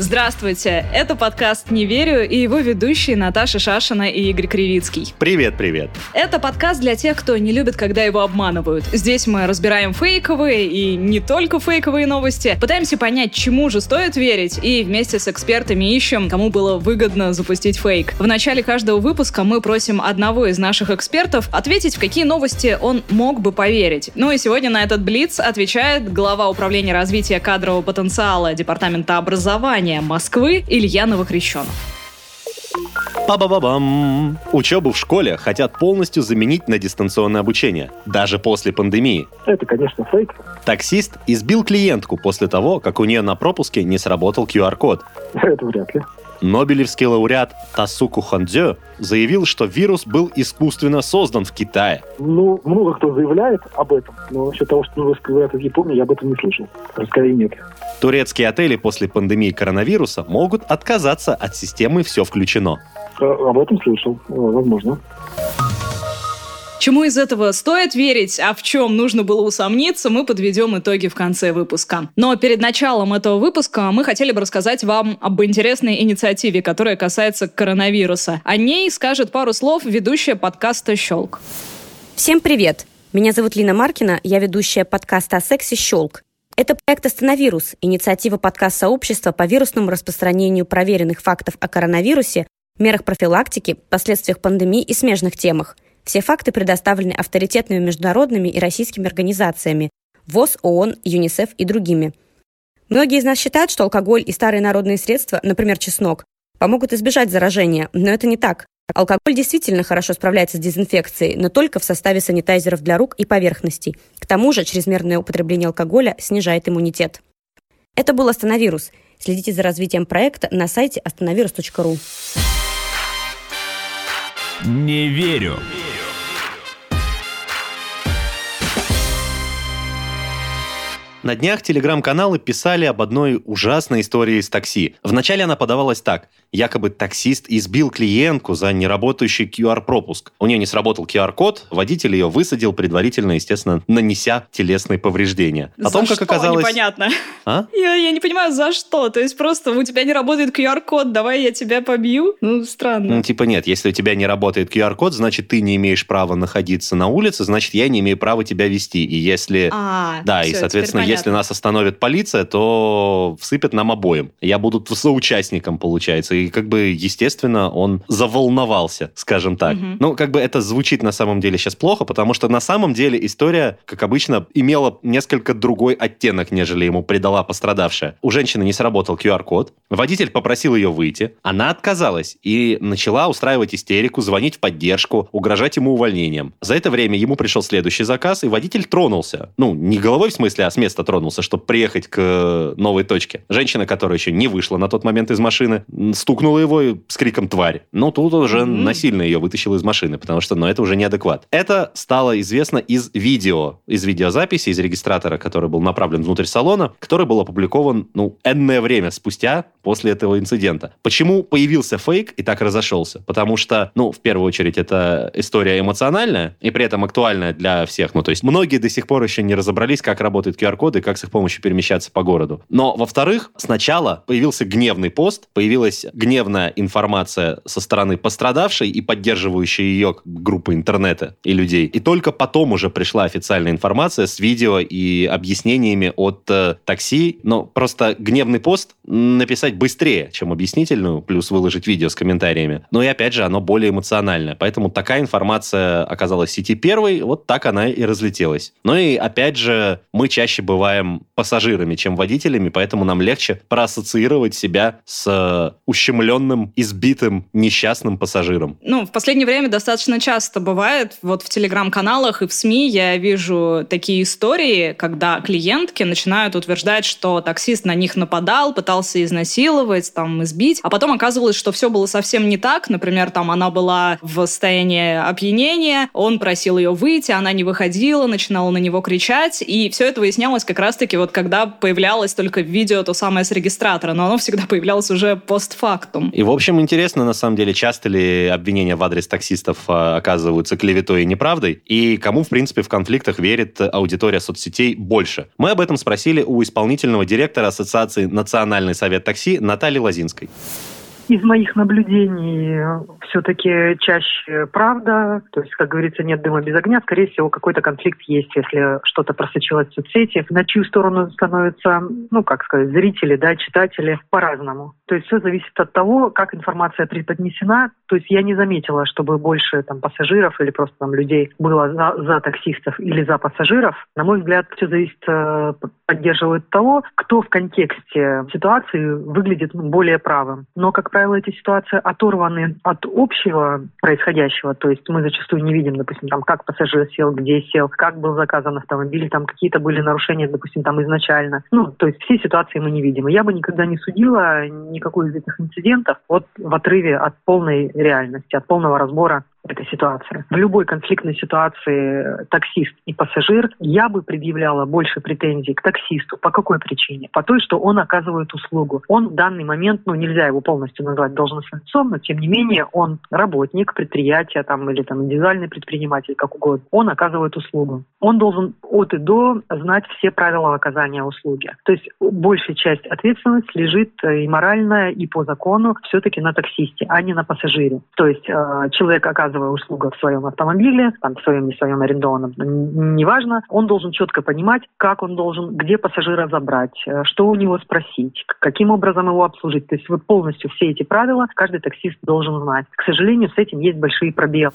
Здравствуйте, это подкаст «Не верю» и его ведущие Наташа Шашина и Игорь Кривицкий. Привет, привет. Это подкаст для тех, кто не любит, когда его обманывают. Здесь мы разбираем фейковые и не только фейковые новости, пытаемся понять, чему же стоит верить, и вместе с экспертами ищем, кому было выгодно запустить фейк. В начале каждого выпуска мы просим одного из наших экспертов ответить, в какие новости он мог бы поверить. Ну и сегодня на этот блиц отвечает глава управления развития кадрового потенциала Департамента образования Москвы Илья Новокрещенов. Па-ба-ба-бам! Учебу в школе хотят полностью заменить на дистанционное обучение, даже после пандемии. Это, конечно, фейк. Таксист избил клиентку после того, как у нее на пропуске не сработал QR-код. Это вряд ли. Нобелевский лауреат Тасуку Хондзё заявил, что вирус был искусственно создан в Китае. Ну, много кто заявляет об этом, но насчет того, что новости говорят из Японии, я об этом не слышал. Скорее нет. Турецкие отели после пандемии коронавируса могут отказаться от системы «Все включено». А, об этом слышал, возможно. Чему из этого стоит верить, а в чем нужно было усомниться, мы подведем итоги в конце выпуска. Но перед началом этого выпуска мы хотели бы рассказать вам об интересной инициативе, которая касается коронавируса. О ней скажет пару слов ведущая подкаста «Щелк». Всем привет! Меня зовут Лина Маркина, я ведущая подкаста о сексе «Щелк». Это проект «Остановирус» – инициатива подкаст-сообщества по вирусному распространению проверенных фактов о коронавирусе, мерах профилактики, последствиях пандемии и смежных темах – все факты предоставлены авторитетными международными и российскими организациями ВОЗ, ООН, ЮНИСЕФ и другими. Многие из нас считают, что алкоголь и старые народные средства, например, чеснок, помогут избежать заражения, но это не так. Алкоголь действительно хорошо справляется с дезинфекцией, но только в составе санитайзеров для рук и поверхностей. К тому же чрезмерное употребление алкоголя снижает иммунитет. Это был «Остановирус». Следите за развитием проекта на сайте остановирус.ру. Не верю. На днях телеграм-каналы писали об одной ужасной истории с такси. Вначале она подавалась так. Якобы таксист избил клиентку за неработающий QR-пропуск. У нее не сработал QR-код, водитель ее высадил, предварительно, естественно, нанеся телесные повреждения. О том, как что? оказалось... Непонятно. А? Я, я не понимаю, за что. То есть просто у тебя не работает QR-код, давай я тебя побью? Ну, странно. Ну, типа нет, если у тебя не работает QR-код, значит, ты не имеешь права находиться на улице, значит, я не имею права тебя вести. И если... А, да, все, и, соответственно, если нас остановит полиция, то всыпет нам обоим. Я буду соучастником, получается. И как бы, естественно, он заволновался, скажем так. Угу. Ну, как бы это звучит на самом деле сейчас плохо, потому что на самом деле история, как обычно, имела несколько другой оттенок, нежели ему придала пострадавшая. У женщины не сработал QR-код, водитель попросил ее выйти, она отказалась и начала устраивать истерику, звонить в поддержку, угрожать ему увольнением. За это время ему пришел следующий заказ, и водитель тронулся. Ну, не головой в смысле, а с места тронулся, чтобы приехать к э, новой точке. Женщина, которая еще не вышла на тот момент из машины, стукнула его с криком «тварь». Ну, тут уже mm-hmm. насильно ее вытащил из машины, потому что, ну, это уже неадекват. Это стало известно из видео, из видеозаписи, из регистратора, который был направлен внутрь салона, который был опубликован, ну, энное время спустя после этого инцидента. Почему появился фейк и так разошелся? Потому что, ну, в первую очередь, это история эмоциональная и при этом актуальная для всех. Ну, то есть многие до сих пор еще не разобрались, как работают QR-коды, и как с их помощью перемещаться по городу. Но, во-вторых, сначала появился гневный пост, появилась гневная информация со стороны пострадавшей и поддерживающей ее группы интернета и людей. И только потом уже пришла официальная информация с видео и объяснениями от э, такси. Но просто гневный пост написать быстрее, чем объяснительную, плюс выложить видео с комментариями. Но и опять же, оно более эмоциональное. Поэтому такая информация оказалась в сети первой, вот так она и разлетелась. Ну и опять же, мы чаще бываем бываем пассажирами, чем водителями, поэтому нам легче проассоциировать себя с ущемленным, избитым, несчастным пассажиром. Ну, в последнее время достаточно часто бывает, вот в телеграм-каналах и в СМИ я вижу такие истории, когда клиентки начинают утверждать, что таксист на них нападал, пытался изнасиловать, там, избить, а потом оказывалось, что все было совсем не так. Например, там она была в состоянии опьянения, он просил ее выйти, она не выходила, начинала на него кричать, и все это выяснялось как раз-таки вот когда появлялось только видео то самое с регистратора, но оно всегда появлялось уже постфактум. И, в общем, интересно, на самом деле, часто ли обвинения в адрес таксистов а, оказываются клеветой и неправдой, и кому, в принципе, в конфликтах верит аудитория соцсетей больше. Мы об этом спросили у исполнительного директора Ассоциации «Национальный совет такси» Натальи Лозинской. Из моих наблюдений все-таки чаще правда, то есть, как говорится, нет дыма без огня, скорее всего, какой-то конфликт есть, если что-то просочилось в соцсети. На чью сторону становятся, ну, как сказать, зрители, да, читатели по-разному. То есть все зависит от того, как информация преподнесена. То есть я не заметила, чтобы больше там пассажиров или просто там людей было за, за таксистов или за пассажиров. На мой взгляд, все зависит, э, поддерживает того, кто в контексте ситуации выглядит более правым. Но, как правило, эти ситуации оторваны от общего происходящего. То есть мы зачастую не видим, допустим, там, как пассажир сел, где сел, как был заказан автомобиль, там какие-то были нарушения, допустим, там изначально. Ну, то есть все ситуации мы не видим. Я бы никогда не судила никакой из этих инцидентов вот в отрыве от полной реальности, от полного разбора этой ситуации. В любой конфликтной ситуации таксист и пассажир я бы предъявляла больше претензий к таксисту. По какой причине? По той, что он оказывает услугу. Он в данный момент, ну, нельзя его полностью назвать должностным лицом, но тем не менее он работник предприятия там, или там индивидуальный предприниматель, как угодно. Он оказывает услугу. Он должен от и до знать все правила оказания услуги. То есть большая часть ответственности лежит э, и моральная, и по закону все-таки на таксисте, а не на пассажире. То есть э, человек оказывает оказывая услугу в своем автомобиле, там, в своем, не своем арендованном, неважно, он должен четко понимать, как он должен, где пассажира забрать, э, что у него спросить, каким образом его обслужить. То есть вот полностью все эти правила каждый таксист должен знать. К сожалению, с этим есть большие пробелы.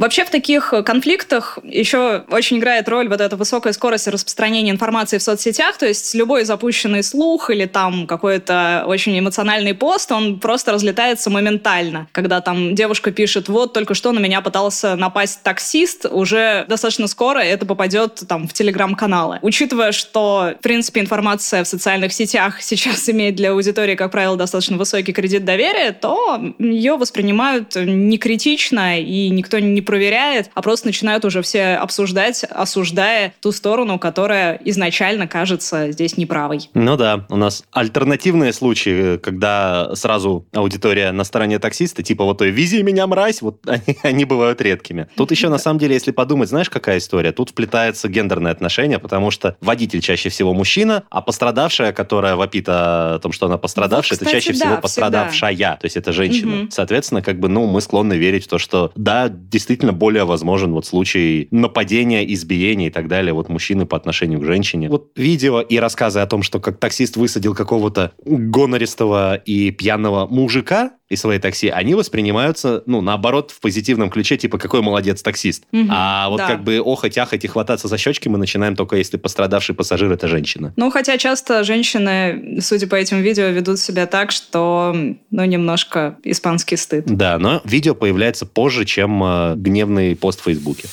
Вообще в таких конфликтах еще очень играет роль вот эта высокая скорость распространения информации в соцсетях, то есть любой запущенный слух или там какой-то очень эмоциональный пост, он просто разлетается моментально. Когда там девушка пишет, вот только что на меня пытался напасть таксист, уже достаточно скоро это попадет там в телеграм-каналы. Учитывая, что, в принципе, информация в социальных сетях сейчас имеет для аудитории, как правило, достаточно высокий кредит доверия, то ее воспринимают не критично и никто не не проверяет, а просто начинают уже все обсуждать, осуждая ту сторону, которая изначально кажется здесь неправой. Ну да, у нас альтернативные случаи, когда сразу аудитория на стороне таксиста, типа вот той «вези меня, мразь», вот они, они бывают редкими. Тут еще, на самом деле, если подумать, знаешь, какая история? Тут вплетается гендерное отношение, потому что водитель чаще всего мужчина, а пострадавшая, которая вопит о том, что она пострадавшая, вот, кстати, это чаще да, всего пострадавшая, всегда. то есть это женщина. Угу. Соответственно, как бы, ну, мы склонны верить в то, что да, действительно действительно более возможен вот случай нападения, избиения и так далее вот мужчины по отношению к женщине. Вот видео и рассказы о том, что как таксист высадил какого-то гонористого и пьяного мужика, и свои такси, они воспринимаются, ну, наоборот, в позитивном ключе, типа, какой молодец таксист. Угу, а вот да. как бы охоть, ахать и хвататься за щечки мы начинаем только если пострадавший пассажир – это женщина. Ну, хотя часто женщины, судя по этим видео, ведут себя так, что, ну, немножко испанский стыд. Да, но видео появляется позже, чем э, гневный пост в Фейсбуке.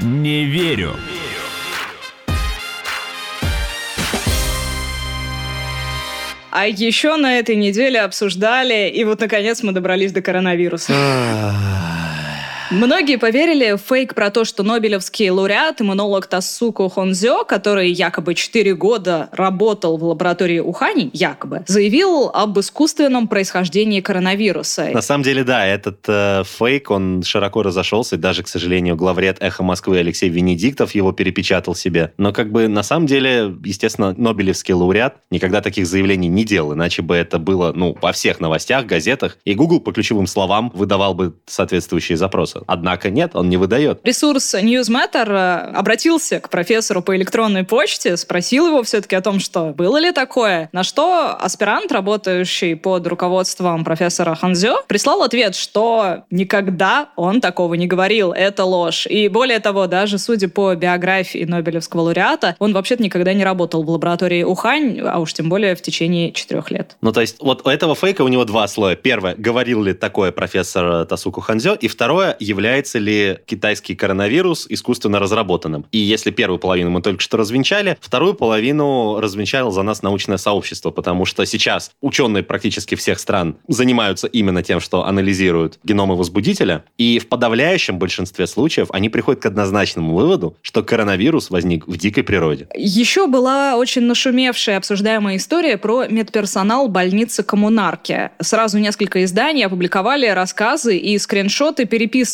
Не верю. А еще на этой неделе обсуждали, и вот наконец мы добрались до коронавируса. Многие поверили в фейк про то, что Нобелевский лауреат, иммунолог Тасуко Хонзё, который якобы 4 года работал в лаборатории Ухани, якобы, заявил об искусственном происхождении коронавируса. На самом деле, да, этот э, фейк, он широко разошелся, и даже, к сожалению, главред «Эхо Москвы» Алексей Венедиктов его перепечатал себе. Но как бы на самом деле, естественно, Нобелевский лауреат никогда таких заявлений не делал, иначе бы это было, ну, во всех новостях, газетах, и Google по ключевым словам выдавал бы соответствующие запросы. Коронавируса. Однако нет, он не выдает. Ресурс Newsmatter э, обратился к профессору по электронной почте, спросил его все-таки о том, что было ли такое, на что аспирант, работающий под руководством профессора Ханзё, прислал ответ, что никогда он такого не говорил, это ложь. И более того, даже судя по биографии Нобелевского лауреата, он вообще-то никогда не работал в лаборатории Ухань, а уж тем более в течение четырех лет. Ну, то есть вот у этого фейка у него два слоя. Первое, говорил ли такое профессор Тасуку Ханзё, и второе, является ли китайский коронавирус искусственно разработанным. И если первую половину мы только что развенчали, вторую половину развенчал за нас научное сообщество, потому что сейчас ученые практически всех стран занимаются именно тем, что анализируют геномы возбудителя, и в подавляющем большинстве случаев они приходят к однозначному выводу, что коронавирус возник в дикой природе. Еще была очень нашумевшая обсуждаемая история про медперсонал больницы Коммунарки. Сразу несколько изданий опубликовали рассказы и скриншоты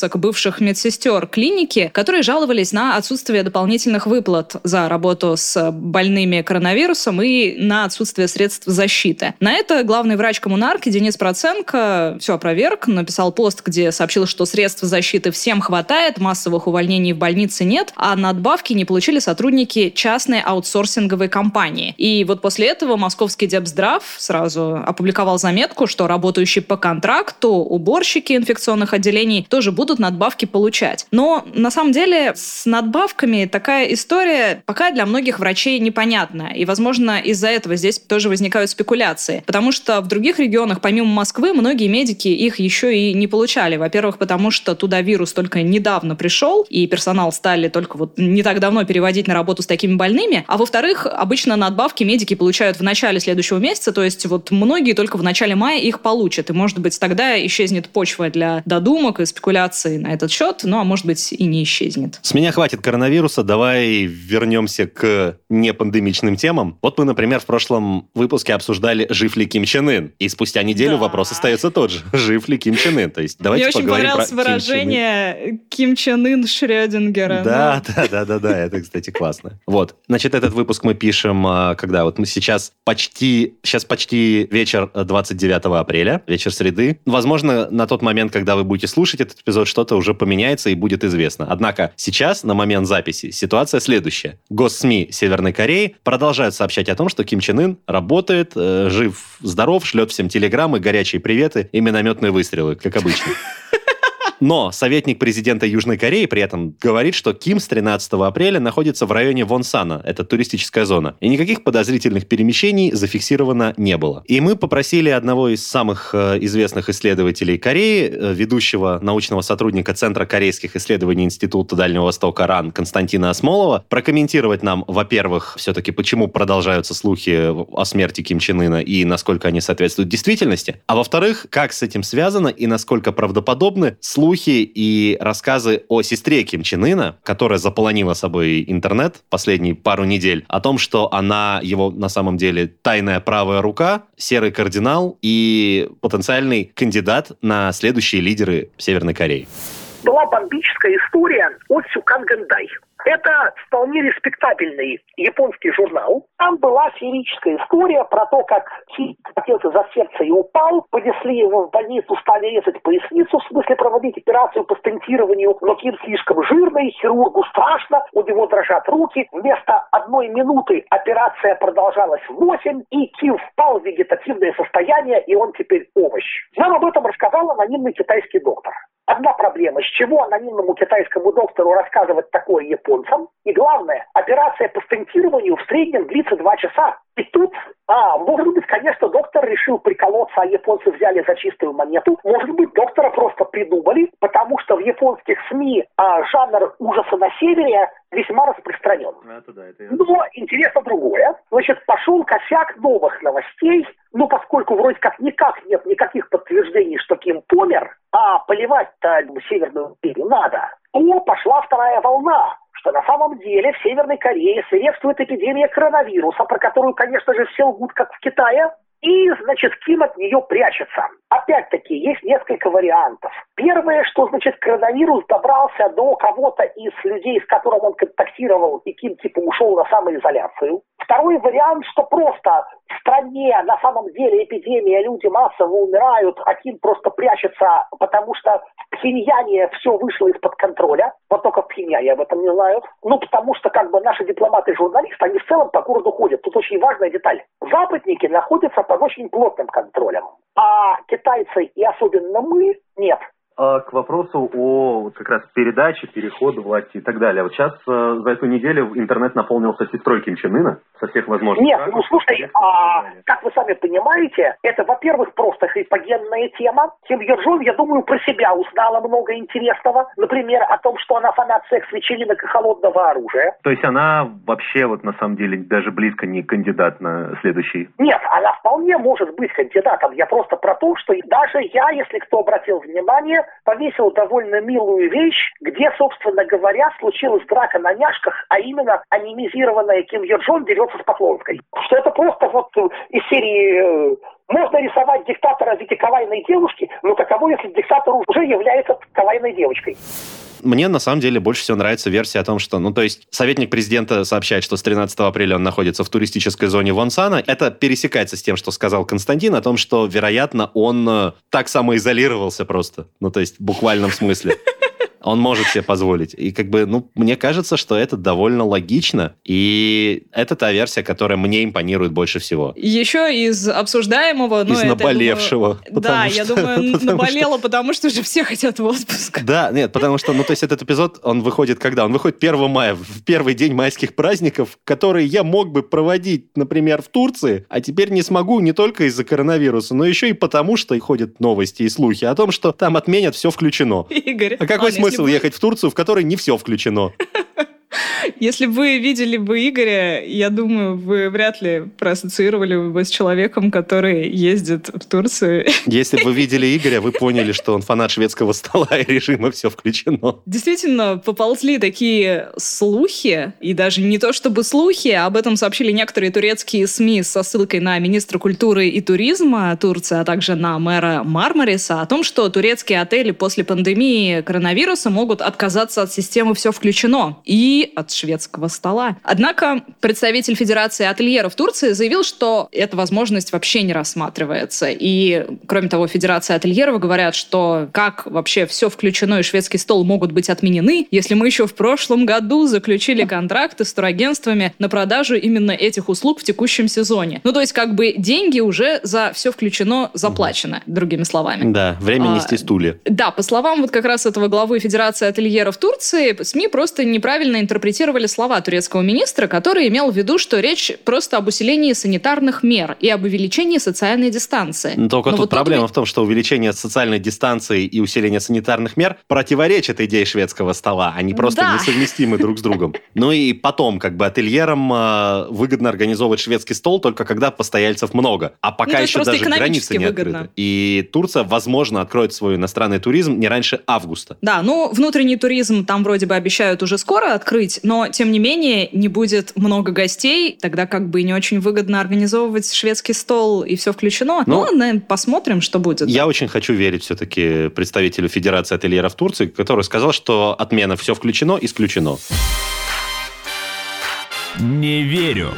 переписок бывших медсестер клиники, которые жаловались на отсутствие дополнительных выплат за работу с больными коронавирусом и на отсутствие средств защиты. На это главный врач коммунарки Денис Проценко все опроверг, написал пост, где сообщил, что средств защиты всем хватает, массовых увольнений в больнице нет, а надбавки не получили сотрудники частной аутсорсинговой компании. И вот после этого московский Депздрав сразу опубликовал заметку, что работающие по контракту уборщики инфекционных отделений тоже будут надбавки получать. Но на самом деле с надбавками такая история пока для многих врачей непонятна. И, возможно, из-за этого здесь тоже возникают спекуляции. Потому что в других регионах, помимо Москвы, многие медики их еще и не получали. Во-первых, потому что туда вирус только недавно пришел, и персонал стали только вот не так давно переводить на работу с такими больными. А во-вторых, обычно надбавки медики получают в начале следующего месяца, то есть вот многие только в начале мая их получат. И, может быть, тогда исчезнет почва для додумок и спекуляций на этот счет, ну, а может быть, и не исчезнет. С меня хватит коронавируса, давай вернемся к непандемичным темам. Вот мы, например, в прошлом выпуске обсуждали, жив ли Ким Чен Ын. И спустя неделю да. вопрос остается тот же. Жив ли Ким Чен Ын? То есть давайте Мне поговорим очень понравилось выражение Ким Чен Ын Шрёдингера. Да, да, да, да, да, это, кстати, классно. Вот, значит, этот выпуск мы пишем, а, когда вот мы сейчас почти, сейчас почти вечер 29 апреля, вечер среды. Возможно, на тот момент, когда вы будете слушать этот эпизод, что-то уже поменяется и будет известно. Однако сейчас, на момент записи, ситуация следующая. Госсми Северной Кореи продолжают сообщать о том, что Ким Чен Ын работает, э, жив, здоров, шлет всем телеграммы, горячие приветы и минометные выстрелы, как обычно. Но советник президента Южной Кореи при этом говорит, что Ким с 13 апреля находится в районе Вонсана, это туристическая зона, и никаких подозрительных перемещений зафиксировано не было. И мы попросили одного из самых э, известных исследователей Кореи, э, ведущего научного сотрудника Центра корейских исследований Института Дальнего Востока РАН Константина Осмолова, прокомментировать нам, во-первых, все-таки почему продолжаются слухи о смерти Ким Чен Ына и насколько они соответствуют действительности, а во-вторых, как с этим связано и насколько правдоподобны слухи слухи и рассказы о сестре Ким Чен Ына, которая заполонила собой интернет последние пару недель, о том, что она его на самом деле тайная правая рука, серый кардинал и потенциальный кандидат на следующие лидеры Северной Кореи. Была бомбическая история о Сюкан Гандай. Это вполне респектабельный японский журнал. Там была феерическая история про то, как Ки хотелся за сердце и упал, понесли его в больницу, стали резать поясницу, в смысле проводить операцию по стентированию, но Ким слишком жирный, хирургу страшно, у него дрожат руки. Вместо одной минуты операция продолжалась 8, и Ким впал в вегетативное состояние, и он теперь овощ. Нам об этом рассказал анонимный китайский доктор. Одна проблема, с чего анонимному китайскому доктору рассказывать такое японцам? И главное, операция по стентированию в среднем длится два часа. И тут, а, может быть, конечно, доктор решил приколоться, а японцы взяли за чистую монету. Может быть, доктора просто придумали, потому что в японских СМИ а, жанр ужаса на севере весьма распространен. Это да, это я... Но интересно другое. Значит, пошел косяк новых новостей, ну, поскольку вроде как никак нет никаких подтверждений, что Ким помер, а поливать-то Северную империю надо, то пошла вторая волна что на самом деле в Северной Корее свирепствует эпидемия коронавируса, про которую, конечно же, все лгут, как в Китае, и, значит, Ким от нее прячется. Опять-таки, есть несколько вариантов. Первое, что, значит, коронавирус добрался до кого-то из людей, с которым он контактировал, и кем типа ушел на самоизоляцию. Второй вариант, что просто в стране на самом деле эпидемия, люди массово умирают, а Ким просто прячется, потому что в Пхеньяне все вышло из-под контроля. Вот только в Пхеньяне об этом не знают. Ну, потому что как бы наши дипломаты и журналисты, они в целом по городу ходят. Тут очень важная деталь. Западники находятся под очень плотным контролем, а китайцы и особенно мы нет. А к вопросу о как раз передаче, переходу власти и так далее. Вот сейчас э, за эту неделю интернет наполнился сестрой Ким Чен Ына со всех возможных. Нет, ну слушай, а, как вы сами понимаете, это, во-первых, просто хайпогенная тема. Ким Йорджон, я думаю, про себя узнала много интересного. Например, о том, что она фанат секс-вечеринок и холодного оружия. То есть она вообще вот на самом деле даже близко не кандидат на следующий? Нет, она вполне может быть кандидатом. Я просто про то, что даже я, если кто обратил внимание, повесил довольно милую вещь, где, собственно говоря, случилась драка на няшках, а именно анимизированная Ким Йо Джон дерется с Поклонской. Что это просто вот из серии э, можно рисовать диктатора в виде кавайной девушки, но каково, если диктатор уже является кавайной девочкой? Мне на самом деле больше всего нравится версия о том, что, ну, то есть, советник президента сообщает, что с 13 апреля он находится в туристической зоне Вонсана. Это пересекается с тем, что сказал Константин, о том, что, вероятно, он э, так самоизолировался просто. Ну, то есть, в буквальном смысле. Он может себе позволить. И как бы, ну, мне кажется, что это довольно логично. И это та версия, которая мне импонирует больше всего. Еще из обсуждаемого... Ну, из это, наболевшего. Думаю, да, что, я думаю, потому наболело, что... потому что же все хотят в отпуск. Да, нет, потому что, ну, то есть этот эпизод, он выходит когда? Он выходит 1 мая, в первый день майских праздников, которые я мог бы проводить, например, в Турции, а теперь не смогу не только из-за коронавируса, но еще и потому, что ходят новости и слухи о том, что там отменят все включено. Игорь. А какой смысл смысл ехать в Турцию, в которой не все включено? Если бы вы видели бы Игоря, я думаю, вы вряд ли проассоциировали бы с человеком, который ездит в Турцию. Если бы вы видели Игоря, вы поняли, что он фанат шведского стола и режима «все включено». Действительно, поползли такие слухи, и даже не то чтобы слухи, а об этом сообщили некоторые турецкие СМИ со ссылкой на министра культуры и туризма Турции, а также на мэра Мармариса, о том, что турецкие отели после пандемии коронавируса могут отказаться от системы «все включено» и от шведского стола. Однако представитель Федерации ательеров Турции заявил, что эта возможность вообще не рассматривается. И, кроме того, Федерация ательеров говорят, что как вообще все включено и шведский стол могут быть отменены, если мы еще в прошлом году заключили контракты с турагентствами на продажу именно этих услуг в текущем сезоне. Ну, то есть, как бы деньги уже за все включено заплачено, другими словами. Да, время а, нести стулья. Да, по словам вот как раз этого главы Федерации ательеров Турции, СМИ просто неправильно интерпретировали слова турецкого министра, который имел в виду, что речь просто об усилении санитарных мер и об увеличении социальной дистанции. Но только Но тут вот проблема тут... в том, что увеличение социальной дистанции и усиление санитарных мер противоречат идее шведского стола. Они просто да. несовместимы друг с другом. Ну и потом, как бы ательерам э, выгодно организовывать шведский стол только когда постояльцев много. А пока ну, еще даже границы не выгодно. открыты. И Турция, возможно, откроет свой иностранный туризм не раньше августа. Да, ну внутренний туризм там вроде бы обещают уже скоро открыть, но тем не менее не будет много гостей, тогда как бы не очень выгодно организовывать шведский стол и все включено. Ну, Но посмотрим, что будет. Я очень хочу верить все-таки представителю Федерации ательеров Турции, который сказал, что отмена все включено, исключено. Не верю.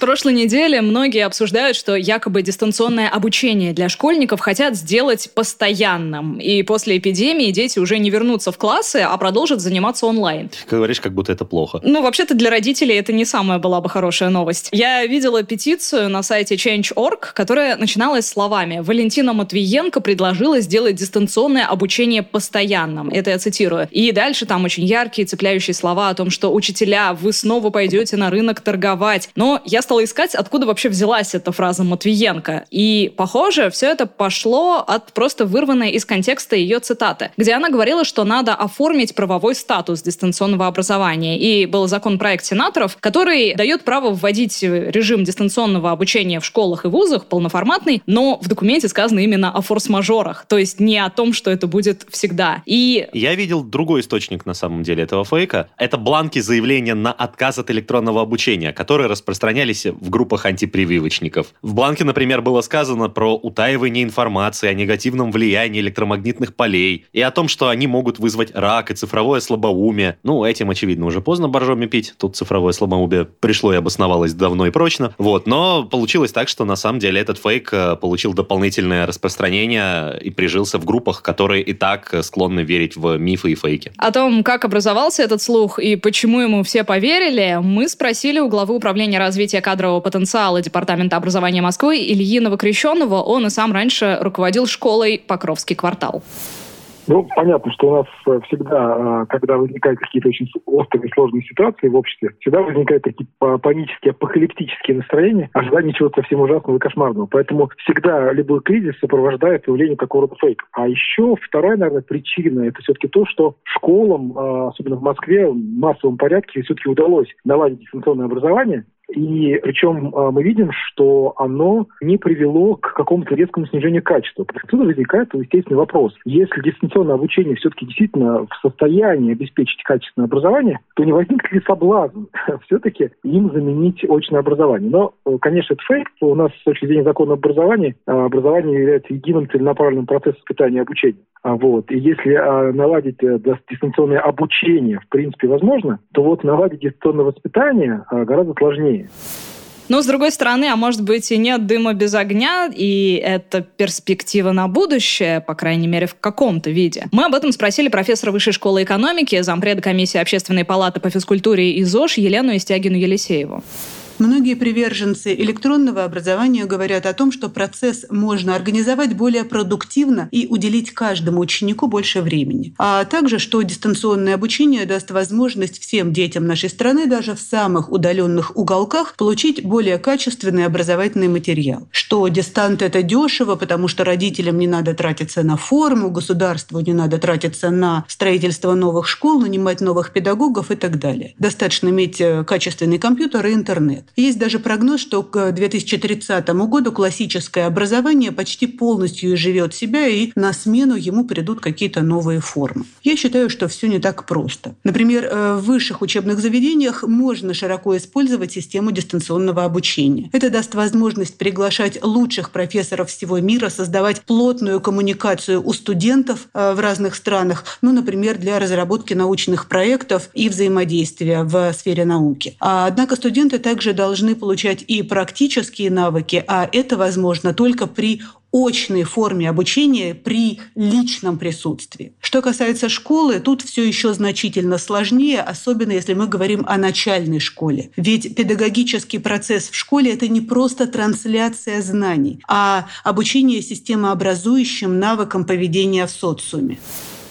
Прошлой недели многие обсуждают, что якобы дистанционное обучение для школьников хотят сделать постоянным. И после эпидемии дети уже не вернутся в классы, а продолжат заниматься онлайн. Ты говоришь, как будто это плохо. Ну, вообще-то для родителей это не самая была бы хорошая новость. Я видела петицию на сайте Change.org, которая начиналась словами «Валентина Матвиенко предложила сделать дистанционное обучение постоянным». Это я цитирую. И дальше там очень яркие, цепляющие слова о том, что «Учителя, вы снова пойдете на рынок торговать». Но я стала искать, откуда вообще взялась эта фраза Матвиенко. И, похоже, все это пошло от просто вырванной из контекста ее цитаты, где она говорила, что надо оформить правовой статус дистанционного образования. И был законопроект сенаторов, который дает право вводить режим дистанционного обучения в школах и вузах полноформатный, но в документе сказано именно о форс-мажорах, то есть не о том, что это будет всегда. И... Я видел другой источник на самом деле этого фейка. Это бланки заявления на отказ от электронного обучения, которые распространялись оказались в группах антипрививочников. В бланке, например, было сказано про утаивание информации о негативном влиянии электромагнитных полей и о том, что они могут вызвать рак и цифровое слабоумие. Ну, этим, очевидно, уже поздно боржоми пить. Тут цифровое слабоумие пришло и обосновалось давно и прочно. Вот, но получилось так, что на самом деле этот фейк э, получил дополнительное распространение и прижился в группах, которые и так склонны верить в мифы и фейки. О том, как образовался этот слух и почему ему все поверили, мы спросили у главы управления развития кадрового потенциала Департамента образования Москвы Ильи Новокрещенного. Он и сам раньше руководил школой «Покровский квартал». Ну, понятно, что у нас э, всегда, э, когда возникают какие-то очень острые, сложные ситуации в обществе, всегда возникают такие панические, апокалиптические настроения, ожидание чего-то совсем ужасного и кошмарного. Поэтому всегда любой кризис сопровождает появление такого рода фейка. А еще вторая, наверное, причина – это все-таки то, что школам, э, особенно в Москве, в массовом порядке все-таки удалось наладить дистанционное образование, и причем а, мы видим, что оно не привело к какому-то резкому снижению качества. Отсюда возникает естественный вопрос. Если дистанционное обучение все-таки действительно в состоянии обеспечить качественное образование, то не возникнет ли соблазн все-таки им заменить очное образование? Но, э, конечно, это фейк. У нас с точки зрения закона образования а, образование является единым целенаправленным процессом воспитания и обучения. А вот. И если наладить а, дистанционное обучение, в принципе, возможно, то вот наладить дистанционное воспитание гораздо сложнее. Но, с другой стороны, а может быть и нет дыма без огня, и это перспектива на будущее, по крайней мере, в каком-то виде. Мы об этом спросили профессора Высшей школы экономики, зампреда комиссии Общественной палаты по физкультуре и ЗОЖ Елену Истягину-Елисееву. Многие приверженцы электронного образования говорят о том, что процесс можно организовать более продуктивно и уделить каждому ученику больше времени. А также, что дистанционное обучение даст возможность всем детям нашей страны даже в самых удаленных уголках получить более качественный образовательный материал. Что дистант – это дешево, потому что родителям не надо тратиться на форму, государству не надо тратиться на строительство новых школ, нанимать новых педагогов и так далее. Достаточно иметь э, качественный компьютер и интернет. Есть даже прогноз, что к 2030 году классическое образование почти полностью изживет себя, и на смену ему придут какие-то новые формы. Я считаю, что все не так просто. Например, э, в высших учебных заведениях можно широко использовать систему дистанционного обучения. Это даст возможность приглашать лучших профессоров всего мира, создавать плотную коммуникацию у студентов э, в разных странах, ну, например, для разработки научных проектов и взаимодействия в сфере науки. А, однако студенты также должны получать и практические навыки, а это возможно только при очной форме обучения при личном присутствии. Что касается школы, тут все еще значительно сложнее, особенно если мы говорим о начальной школе. Ведь педагогический процесс в школе – это не просто трансляция знаний, а обучение системообразующим навыкам поведения в социуме.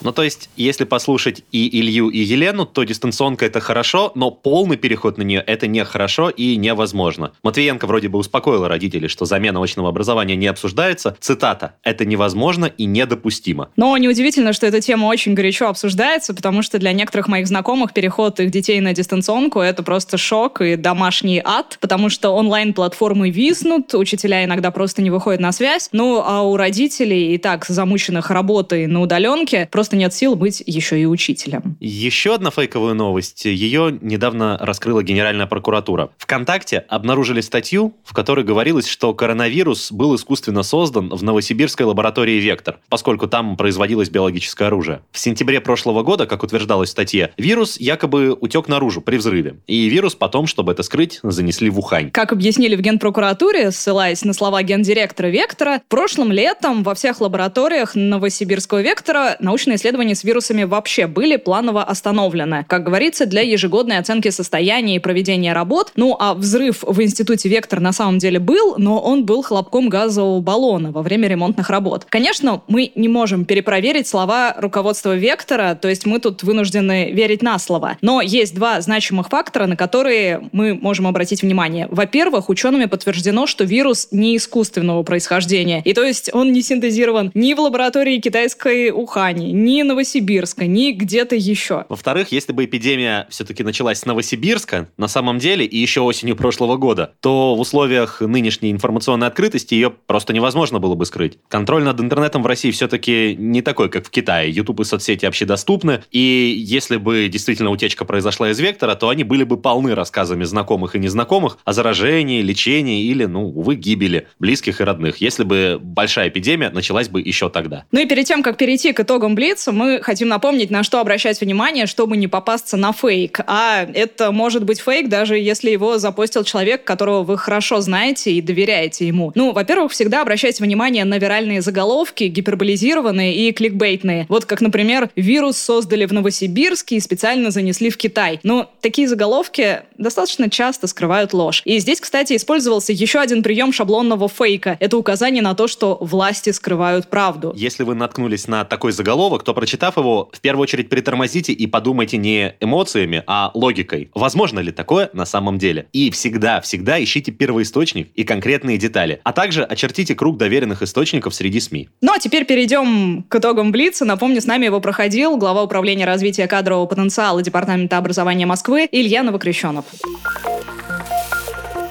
Ну, то есть, если послушать и Илью, и Елену, то дистанционка это хорошо, но полный переход на нее это нехорошо и невозможно. Матвиенко вроде бы успокоила родителей, что замена очного образования не обсуждается. Цитата. Это невозможно и недопустимо. Но неудивительно, что эта тема очень горячо обсуждается, потому что для некоторых моих знакомых переход их детей на дистанционку это просто шок и домашний ад, потому что онлайн-платформы виснут, учителя иногда просто не выходят на связь. Ну, а у родителей и так замученных работой на удаленке просто просто нет сил быть еще и учителем. Еще одна фейковая новость. Ее недавно раскрыла Генеральная прокуратура. ВКонтакте обнаружили статью, в которой говорилось, что коронавирус был искусственно создан в новосибирской лаборатории «Вектор», поскольку там производилось биологическое оружие. В сентябре прошлого года, как утверждалось в статье, вирус якобы утек наружу при взрыве. И вирус потом, чтобы это скрыть, занесли в Ухань. Как объяснили в Генпрокуратуре, ссылаясь на слова гендиректора «Вектора», прошлым летом во всех лабораториях новосибирского «Вектора» научные исследования с вирусами вообще были планово остановлены. Как говорится, для ежегодной оценки состояния и проведения работ. Ну, а взрыв в институте «Вектор» на самом деле был, но он был хлопком газового баллона во время ремонтных работ. Конечно, мы не можем перепроверить слова руководства «Вектора», то есть мы тут вынуждены верить на слово. Но есть два значимых фактора, на которые мы можем обратить внимание. Во-первых, учеными подтверждено, что вирус не искусственного происхождения. И то есть он не синтезирован ни в лаборатории китайской Ухани, ни Новосибирска, ни где-то еще. Во-вторых, если бы эпидемия все-таки началась с Новосибирска, на самом деле, и еще осенью прошлого года, то в условиях нынешней информационной открытости ее просто невозможно было бы скрыть. Контроль над интернетом в России все-таки не такой, как в Китае. YouTube и соцсети общедоступны, и если бы действительно утечка произошла из вектора, то они были бы полны рассказами знакомых и незнакомых о заражении, лечении или, ну, увы, гибели близких и родных, если бы большая эпидемия началась бы еще тогда. Ну и перед тем, как перейти к итогам Блица, мы хотим напомнить, на что обращать внимание, чтобы не попасться на фейк. А это может быть фейк, даже если его запостил человек, которого вы хорошо знаете и доверяете ему. Ну, во-первых, всегда обращайте внимание на виральные заголовки, гиперболизированные и кликбейтные. Вот как, например, вирус создали в Новосибирске и специально занесли в Китай. Но такие заголовки достаточно часто скрывают ложь. И здесь, кстати, использовался еще один прием шаблонного фейка. Это указание на то, что власти скрывают правду. Если вы наткнулись на такой заголовок, то, прочитав его, в первую очередь притормозите и подумайте не эмоциями, а логикой. Возможно ли такое на самом деле? И всегда, всегда ищите первоисточник и конкретные детали. А также очертите круг доверенных источников среди СМИ. Ну а теперь перейдем к итогам Блица. Напомню, с нами его проходил глава управления развития кадрового потенциала Департамента образования Москвы Илья Новокрещенов.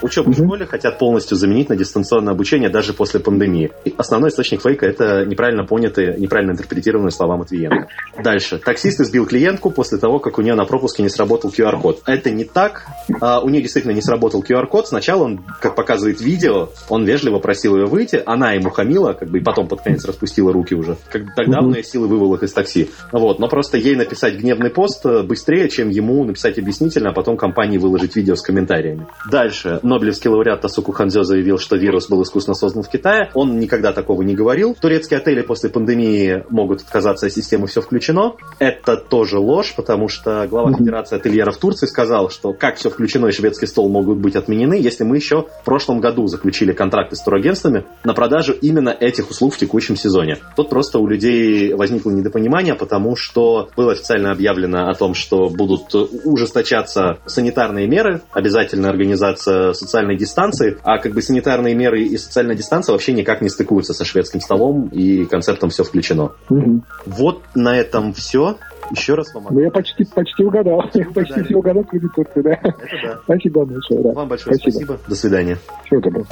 Учебу в школе хотят полностью заменить на дистанционное обучение даже после пандемии. И основной источник фейка – это неправильно понятые, неправильно интерпретированные слова Матвиенко. Дальше. Таксист избил клиентку после того, как у нее на пропуске не сработал QR-код. Это не так. А, у нее действительно не сработал QR-код. Сначала он, как показывает видео, он вежливо просил ее выйти, она ему хамила, как бы, и потом под конец распустила руки уже. Как, тогда у нее силы вывел их из такси. Вот. Но просто ей написать гневный пост э, быстрее, чем ему написать объяснительно, а потом компании выложить видео с комментариями. Дальше. Нобелевский лауреат Тасуку Ханзё заявил, что вирус был искусственно создан в Китае. Он никогда такого не говорил. Турецкие отели после пандемии могут отказаться от системы «Все включено». Это тоже ложь, потому что глава Федерации ательеров Турции сказал, что как «Все включено» и шведский стол могут быть отменены, если мы еще в прошлом году заключили контракты с турагентствами на продажу именно этих услуг в текущем сезоне. Тут просто у людей возникло недопонимание, потому что было официально объявлено о том, что будут ужесточаться санитарные меры, обязательная организация социальной дистанции, а как бы санитарные меры и социальная дистанция вообще никак не стыкуются со шведским столом и концептом все включено. Угу. Вот на этом все. Еще раз вам Ну, я почти, почти угадал. Я почти все угадал, кроме Турции, да. Это да. Спасибо большое, да. Вам большое спасибо. спасибо. До свидания. Всего доброго.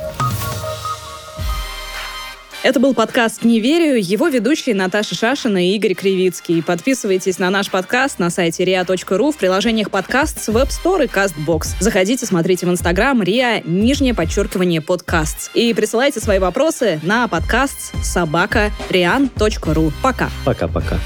Это был подкаст «Не верю». Его ведущие Наташа Шашина и Игорь Кривицкий. Подписывайтесь на наш подкаст на сайте ria.ru в приложениях подкаст с Web Store и CastBox. Заходите, смотрите в Инстаграм ria, нижнее подчеркивание подкаст. И присылайте свои вопросы на подкаст собака rian.ru. Пока. Пока-пока.